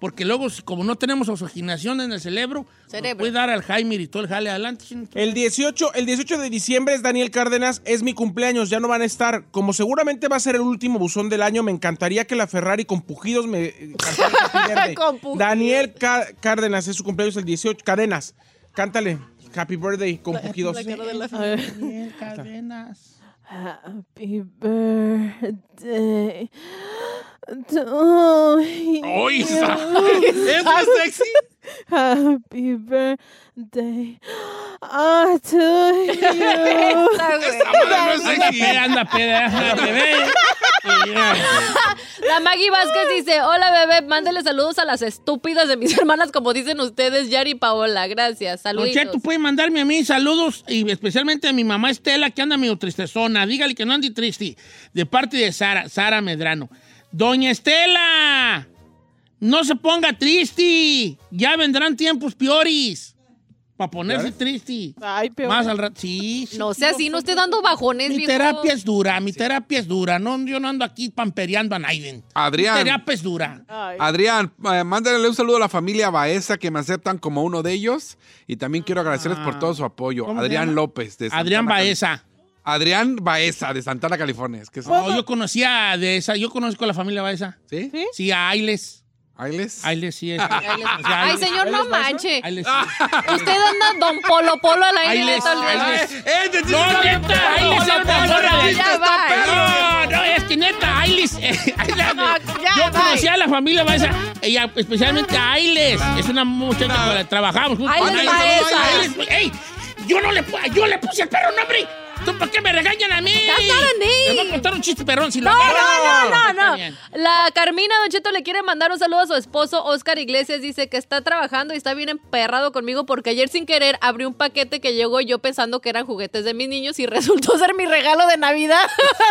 Porque luego, como no tenemos oxigenación en el cerebro, Cerebro. puede dar Alzheimer y todo el jale adelante. El 18, el 18 de diciembre es Daniel Cárdenas, es mi cumpleaños, ya no van a estar. Como seguramente va a ser el último buzón del año, me encantaría que la Ferrari con pujidos me eh. Con pujidos. Daniel Cá- Cárdenas es su cumpleaños el 18, Cadenas. Cántale Happy Birthday con pujidos. Cadenas. Happy birthday to you. ¡Uy! ¡Es más sexy! Happy birthday ah, to you. Esta, güey. Ahora no es Anda sexy. peda, anda peda, anda bebé. Y ya. La Maggie Vázquez dice, hola bebé, mándele saludos a las estúpidas de mis hermanas, como dicen ustedes, Yari y Paola. Gracias, saludos. Cheto, puede mandarme a mí saludos y especialmente a mi mamá Estela, que anda medio tristezona. Dígale que no ande triste. De parte de Sara, Sara Medrano. Doña Estela, no se ponga triste. Ya vendrán tiempos peores. Para ponerse triste. Ay, peor. Más al rato. Sí, sí. No sea así, no esté dando bajones, Mi viejo. terapia es dura, mi terapia es dura. No, yo no ando aquí pampereando a Naiden. Adrián. Mi terapia es dura. Ay. Adrián, eh, mándale un saludo a la familia Baeza que me aceptan como uno de ellos. Y también quiero agradecerles por todo su apoyo. ¿Cómo se Adrián llama? López de Santana, Adrián Cali- Baeza. Adrián Baeza de Santana, California. Es que son- No, yo conocía de esa, yo conozco a la familia Baeza. ¿Sí? ¿Sí? Sí, a Ailes. ¿Ailes? Ailes sí es. Ay, O sea, Ay, Ailes- señor, no manche. Ailes sí. Usted anda don Polo Polo al aire Ailes. Ailes. ¡Eh, No, neta, Ailes era una morra de... Ya va. No, no, es que neta, Ailes... eh, Ailes- ya, yo bye. conocí a la familia Baeza, ella, especialmente a Ailes. Es una muchacha con la que trabajamos. juntos. Ailes Baeza. Ailes, ¡Ey! Yo no le, pu- yo le puse el perro nombre. ¿Tú por qué me regañan a mí? Les voy a contar un chiste perrón si lo No, no, no, no, no. La Carmina Don Cheto le quiere mandar un saludo a su esposo, Oscar Iglesias. Dice que está trabajando y está bien emperrado conmigo porque ayer sin querer abrió un paquete que llegó yo pensando que eran juguetes de mis niños y resultó ser mi regalo de Navidad.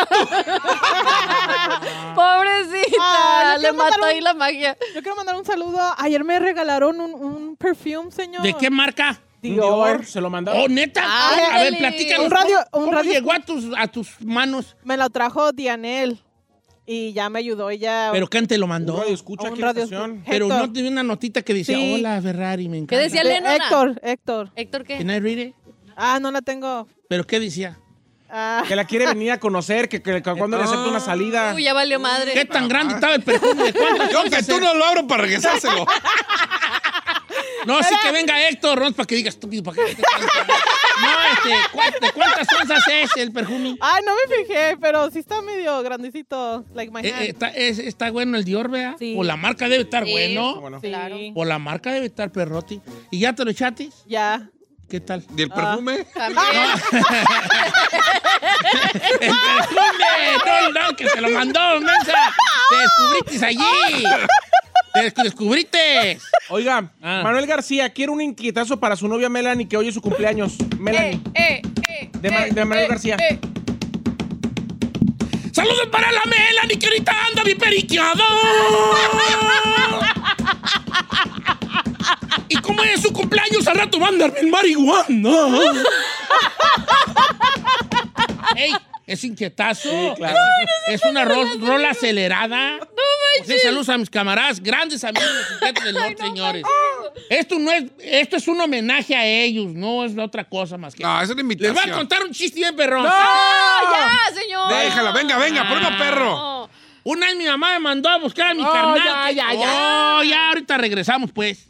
Pobrecita, Ah, le mató un- ahí la magia. Yo quiero mandar un saludo. Ayer me regalaron un, un perfume, señor. ¿De qué marca? Un Dior. Dior, se lo mandaron. Oh, neta. Ándale. a ver, platícanos. Un radio- ¿Cómo, un cómo radio- llegó a tus, a tus manos? Me lo trajo Dianel. Y ya me ayudó ella. ¿Pero quién te lo Un mandó? radio escucha un aquí en la radio- estación. Pero no tenía una notita que decía, Sí. hola Ferrari, me encanta. ¿Qué decía De Lenona? Héctor, Héctor. ¿Héctor qué? Can I read it? Ah, no la tengo. ¿Pero qué decía? Ah, Que la quiere venir a conocer, que, que- que cuando le acepta una salida. Uy, ya valió madre. ¿Qué tan grande estaba el perfume? ¿De Yo que tú no lo abro para regresárselo. No, sí que venga Héctor Ron para que diga estúpido. ¿para qué? No, este, ¿cuántas, ¿de cuántas onzas es el perfume? Ay, no me fijé, pero sí está medio grandecito. Like my Eh, hand. eh, está, es- está bueno el Dior, ¿verdad? Sí. O la marca debe estar Sí. bueno. Bueno. Sí. Claro. O la marca debe estar perroti. ¿Y ya te lo echatis? Ya. ¿Qué tal? ¿Y el perfume? También. ¡El perfume! No, no, que se lo mandó, mensa. Te descubriste allí. Te descu- descubriste. Oiga, Ah. Manuel García quiere un inquietazo para su novia Melanie, que hoy es su cumpleaños. Melanie. Eh, eh, De Ma- eh, de Manuel eh, García. eh. Saludos para la Melanie, que ahorita anda mi periqueado. ¿Y cómo es su cumpleaños? Al rato va a andar en marihuana. ¡Ey! Es inquietazo. claro. Es una ro- rola acelerada. No manches. saludos a mis camaradas, grandes amigos inquietos del norte, señores. Esto no es, esto es un homenaje a ellos, no es otra cosa más que. No, es una Les invitación. voy a contar un chiste bien perrón. ¡No, ya, señor! Déjala, venga, venga, Ah. uno, perro. No. Una vez mi mamá me mandó a buscar a mi Oh, carnal. ya, ya, ya. Oh, ya, ahorita regresamos, pues.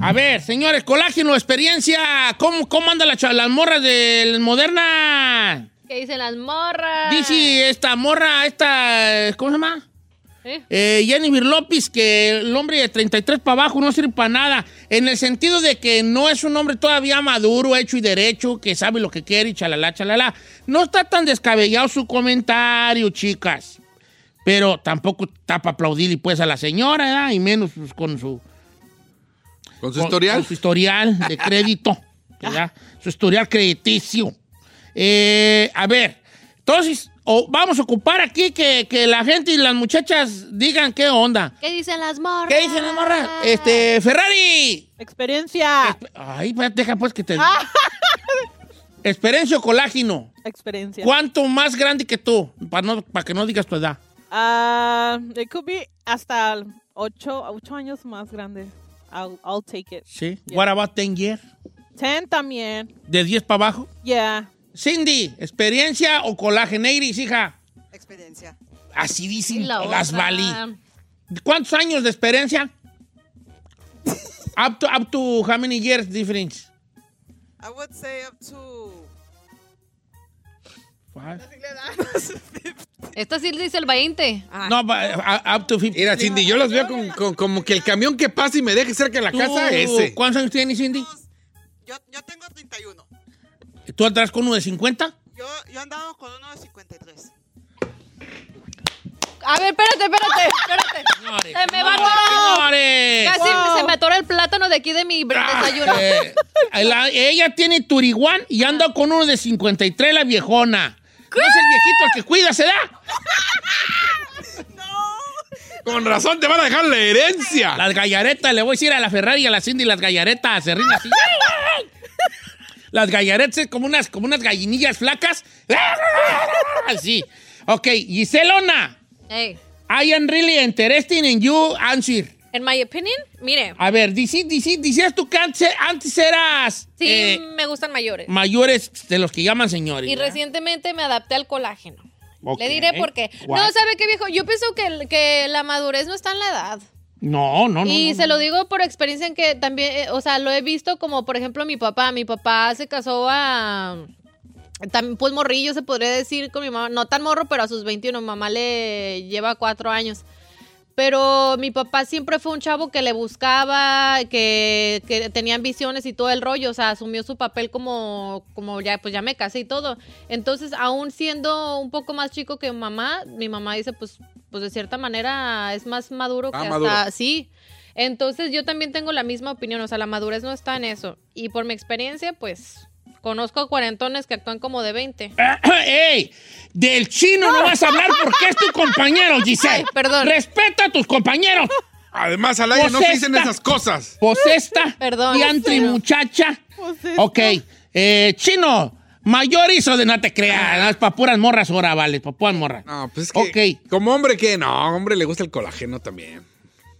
A ver, señores, colágeno, experiencia. ¿Cómo, cómo anda la cha- las morras de Moderna? ¿Qué dicen las morras? Dice esta morra, esta, ¿cómo se llama? ¿Eh? Eh, Jennifer López, que el hombre de 33 para abajo no sirve para nada, en el sentido de que no es un hombre todavía maduro, hecho y derecho, que sabe lo que quiere y chalala, chalala. No está tan descabellado su comentario, chicas. Pero tampoco está para aplaudir pues a la señora, ¿verdad? y menos pues, con su ¿Con su con- historial? con su historial de crédito. ¿verdad? Su historial crediticio. Eh, a ver, entonces, o vamos a ocupar aquí que, que la gente y las muchachas digan qué onda. ¿Qué dicen las morras? ¿Qué dicen las morras? Este, Ferrari. Experiencia. Ay, pues, deja pues que te... Ah. Experiencia o colágeno. Experiencia. ¿Cuánto más grande que tú? Para no, para que no digas tu edad. Ah, it could be hasta ocho, ocho años más grande. I'll, I'll take it. Sí. Yeah. What about 10 years? Ten también. ¿De 10 para abajo? Yeah. Cindy, ¿experiencia o colágeno? Iris, hija. Experiencia. Así dicen la las otra. ¿Cuántos años de experiencia? up to up to how many years difference? I would say up to. Five? Esta sí dice el 20. No, but, uh, up to 50. Mira, Cindy, yo las veo con, con- como que el camión que pasa y me deje cerca de la casa, ese. ¿Cuántos años tienes, Cindy? Yo, yo tengo 31. ¿Tú atrás con uno de 50? Yo, yo andaba con uno de 53. A ver, espérate, espérate, espérate. Se me va. ¡Señores! Casi Wow. se me atora el plátano de aquí de mi desayuno. Eh, la- ella tiene turiguán y anda con uno de 53, la viejona. ¿No es el viejito el que cuida, se da? Con razón te van a dejar la herencia. Las gallaretas, le voy a decir a la Ferrari y a la Cindy, las gallaretas se ríen así. Las gallaretas es como unas, como unas gallinillas flacas. Así. Ok, Giselona, Ey, I am really interested in you answer. En my opinion, mire, A ver, dici- dici- decías tú que antes, antes eras sí eh, me gustan mayores. mayores de los que llaman señores. Y ¿verdad? recientemente me adapté al colágeno. Le diré por qué. No, ¿sabe qué, viejo? Yo pienso que, que la madurez no está en la edad. No, no, no. y no, se no. lo digo por experiencia en que también, eh, o sea, lo he visto como, por ejemplo, mi papá. Mi papá se casó a... También, pues morrillo se podría decir con mi mamá. No tan morro, pero a sus 21. Mamá le lleva cuatro años. Pero mi papá siempre fue un chavo que le buscaba, que, que tenía ambiciones y todo el rollo. O sea, asumió su papel como, como ya, pues ya me casé y todo. Entonces, aún siendo un poco más chico que mamá, mi mamá dice, pues, pues de cierta manera es más maduro Ah, que maduro. hasta. Sí. Entonces, yo también tengo la misma opinión. O sea, la madurez no está en eso. Y por mi experiencia, pues, conozco cuarentones que actúan como de 20. ¡Ey! Del chino no vas a habrar porque es tu compañero, Giselle. Ay, perdón. Respeta a tus compañeros. Además, al aire no se dicen esas cosas. Pues esta. Perdón. Pero- muchacha. Pues Ok. Eh, chino, mayor hizo de no te creas. Es para puras morras ahora, vale. Para puras morras. No, pues es que. Ok. Como hombre, ¿qué? No, hombre le gusta el colágeno también.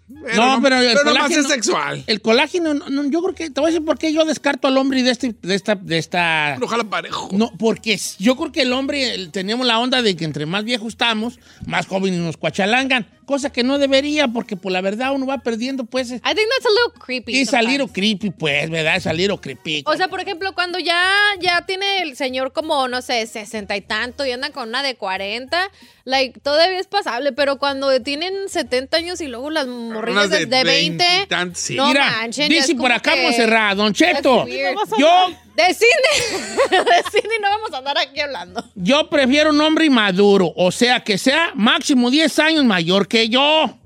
No, pero el pero nomás colágeno- es sexual. El colágeno, no, no, yo creo que, te voy a decir por qué yo descarto al hombre de, este, de esta, de esta, Ojalá parejo. no, porque yo creo que el hombre, el- tenemos la onda de que entre más viejos estamos, más jóvenes nos cuachalangan, cosa que no debería, porque por la verdad uno va perdiendo, pues, es, I think that's a little creepy. es salir o creepy, pues, ¿verdad? Salir o creepy. O sea, por ejemplo, cuando ya, ya tiene el señor como, no sé, sesenta y tanto y anda con una de 40, like, todavía es pasable, pero cuando tienen 70 años y luego las morrillas de, de de 20, veintitantos, sí. no Mira, manchen, dice por acá que- Monserrat, Don Cheto, yo, De cine, de cine no vamos a andar aquí hablando. yo prefiero un hombre maduro, o sea, que sea máximo 10 años mayor que yo,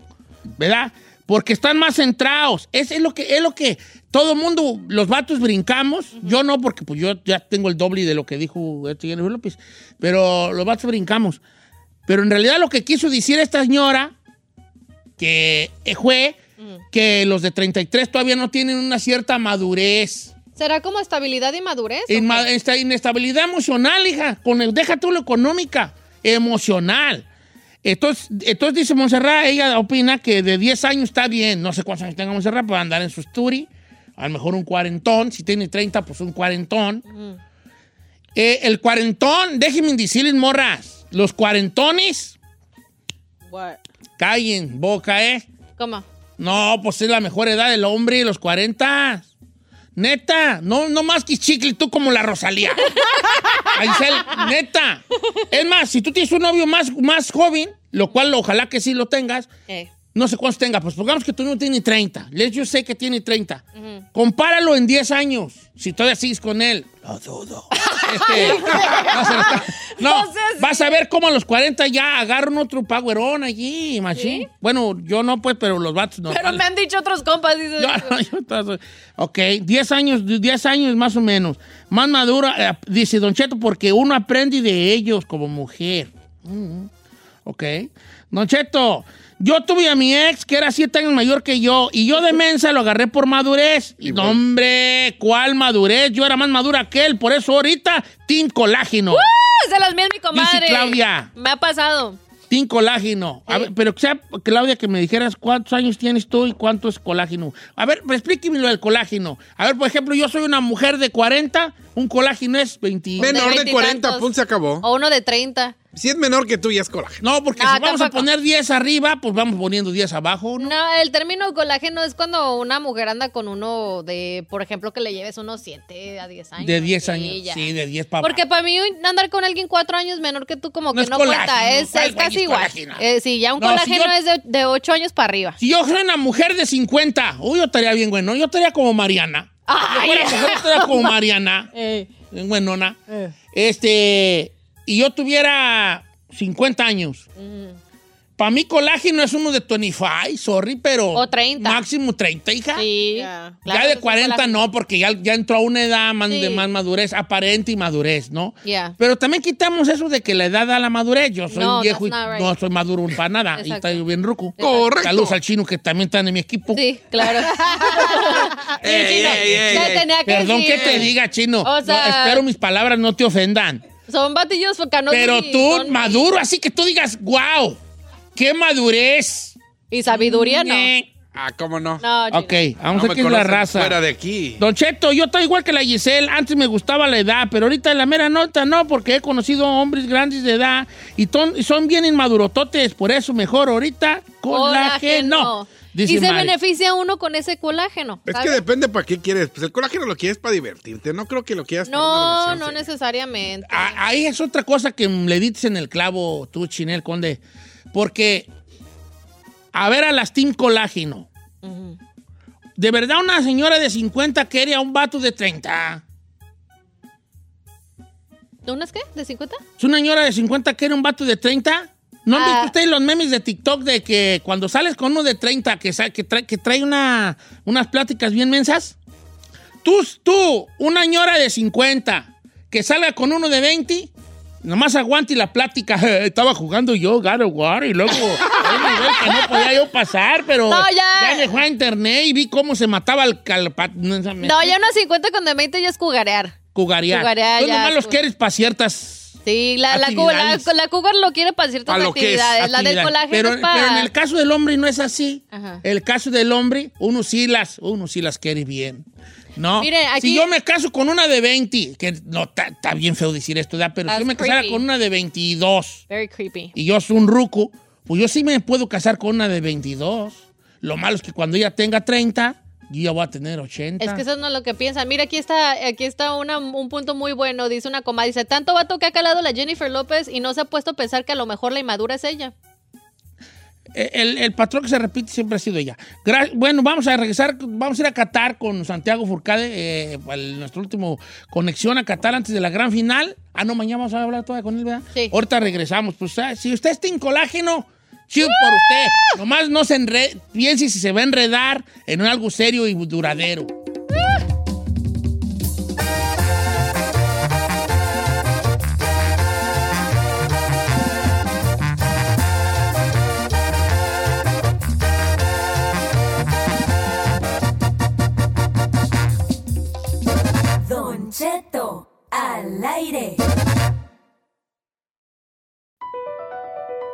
¿verdad? Porque están más centrados. Es, es lo que es lo que todo mundo, los vatos brincamos. Yo no, porque pues yo ya tengo el doble de lo que dijo este Jennifer López. Pero los vatos brincamos. Pero en realidad lo que quiso decir esta señora, que fue que los de 33 todavía no tienen una cierta madurez. ¿Será como estabilidad y madurez? Inma- esta inestabilidad emocional, hija. Con el, deja tú lo económica, emocional. Entonces, entonces dice Montserrat, ella opina que de 10 años está bien. No sé cuántos años tenga Montserrat, puede andar en su sturi. A lo mejor un cuarentón. Si tiene 30, pues un cuarentón. Eh, el cuarentón, déjenme decirles, morras. Los cuarentones, What? callen, boca, ¿eh? ¿Cómo? No, pues es la mejor edad del hombre, los 40. Neta, no, no más que chicle tú como la Rosalía. Aisel, neta. Es más, si tú tienes un novio más, más joven, lo cual ojalá que sí lo tengas. No sé cuántos tenga, pues pongamos que tú no tienes 30. Les yo sé que tiene 30. Compáralo en 10 años, si todavía sigues con él. Lo dudo. Este, no, se lo está- no, vas a ver cómo a los 40 ya agarran otro powerón allí, machín. Bueno, yo no, pues, pero los vatos no. Pero me han dicho otros compas, dice. Yo- yo ok, 10 años, 10 años más o menos. Más madura, eh, dice Don Cheto, porque uno aprende de ellos como mujer. Mm, ok. Don Cheto, yo tuve a mi ex que era 7 años mayor que yo y yo de mensa lo agarré por madurez. Y no, hombre, ¿cuál madurez? Yo era más madura que él, por eso ahorita, Team Colágeno. Es de las mías, mi comadre. Claudia. Me ha pasado. Team Colágeno. A ver, pero que sea, Claudia, que me dijeras cuántos años tienes tú y cuánto es colágeno. A ver, explíqueme lo del colágeno. A ver, por ejemplo, yo soy una mujer de 40, un colágeno es 20. Menor de 40, veintitantos. pum, se acabó. O uno de 30. Si es menor que tú, ya es colágeno. No, porque No, si vamos a poner 10 arriba, pues vamos poniendo 10 abajo, ¿no? No, el término colágeno es cuando una mujer anda con uno de, por ejemplo, que le lleves unos 7 a 10 años. de 10 Sí, años. ya. Sí, de 10 para Porque para mí andar con alguien cuatro años menor que tú como No que es no colágeno, cuenta, es, ¿cuál es casi igual. colágeno? Eh, sí, ya un No, si colágeno yo- es de, de ocho años para arriba. Si yo soy una mujer de 50, uy, yo estaría bien bueno. Yo estaría como Mariana. Ay. Yo fuera mujer, estaría como Mariana. bien buenona. Este, y yo tuviera 50 años. Para mí colágeno es uno de 25, sorry, pero... O 30. Máximo 30, hija. Sí. Ya. claro ya de es un 40 colágeno. no, porque ya, ya entró a una edad más Sí. de más madurez, aparente y madurez, ¿no? Ya. Pero también quitamos eso de que la edad da la madurez. Yo soy No, viejo y right. no soy maduro para nada. y Exacto. estoy bien ruco. Correcto. Saludos al chino que también está en mi equipo. Sí, claro. Ey, Sí, chino, ey, ey, te ey. tenía que Perdón decir. que te diga, chino. O sea- No, espero mis palabras no te ofendan. Son batillos canosos Pero y tú, maduro, así que tú digas, wow, qué madurez. Y sabiduría no. Ah, ¿cómo no? No. Ok, vamos No a me ver qué es la raza. Fuera de aquí. Don Cheto, yo estoy igual que la Giselle. Antes me gustaba la edad, pero ahorita en la mera nota no, porque he conocido hombres grandes de edad y, ton- y son bien inmadurototes. Por eso mejor ahorita colágeno. Dice y se Mari. beneficia uno con ese colágeno. Es que depende para qué quieres. Pues el colágeno lo quieres para divertirte. No creo que lo quieras para una No, relación no seria. necesariamente. Ah, Ahí es otra cosa que le dices en el clavo tú, Chinel Conde. Porque, a ver a las Team Colágeno. De verdad, una señora de 50 quiere a un vato de 30. ¿Unas qué? ¿De 50? ¿Es una señora de 50 quiere un vato de 30? ¿No han Ah. visto ustedes los memes de TikTok de que cuando sales con uno de 30 que, que trae, que trae una, unas pláticas bien mensas? Tú, tú, una señora de 50 que salga con uno de 20, nomás aguante la plática. Estaba jugando yo God of War y luego que no podía yo pasar, pero No, ya. me fue a internet y vi cómo se mataba al calpa- No, ya unos 50 con de 20 ya es cugarear. Cugarear. Cugarear, Tú ya, nomás los quieres para ciertas Sí, la, la, la, Actividades. la cougar lo quiere para ciertas Pa' lo que es, actividades. La del colágeno pero, es para... pero en el caso del hombre no es así. Ajá. El caso del hombre, uno sí las, uno sí las quiere bien. ¿No? Mire, aquí- Si yo me caso con una de 20, que no está bien feo decir esto, ¿verdad? pero si yo me casara con una de 22 Very creepy. y yo soy un ruco, pues yo sí me puedo casar con una de 22. Lo malo es que cuando ella tenga 30, yo ya voy a tener 80. Es que eso no es lo que piensan. Mira, aquí está, aquí está una- un punto muy bueno. Dice una coma, dice, tanto vato que ha calado la Jennifer López y no se ha puesto a pensar que a lo mejor la inmadura es ella. Eh, El, el patrón que se repite siempre ha sido ella. Gra- bueno, vamos a regresar, vamos a ir a Qatar con Santiago Furcade, eh, nuestro último conexión a Qatar antes de la gran final. Ah, no, mañana vamos a hablar todavía con él, ¿verdad? Sí. Ahorita regresamos. Pues ah, si usted está en colágeno, chido por usted. Nomás no se enrede, piense si se va a enredar en algo serio y duradero.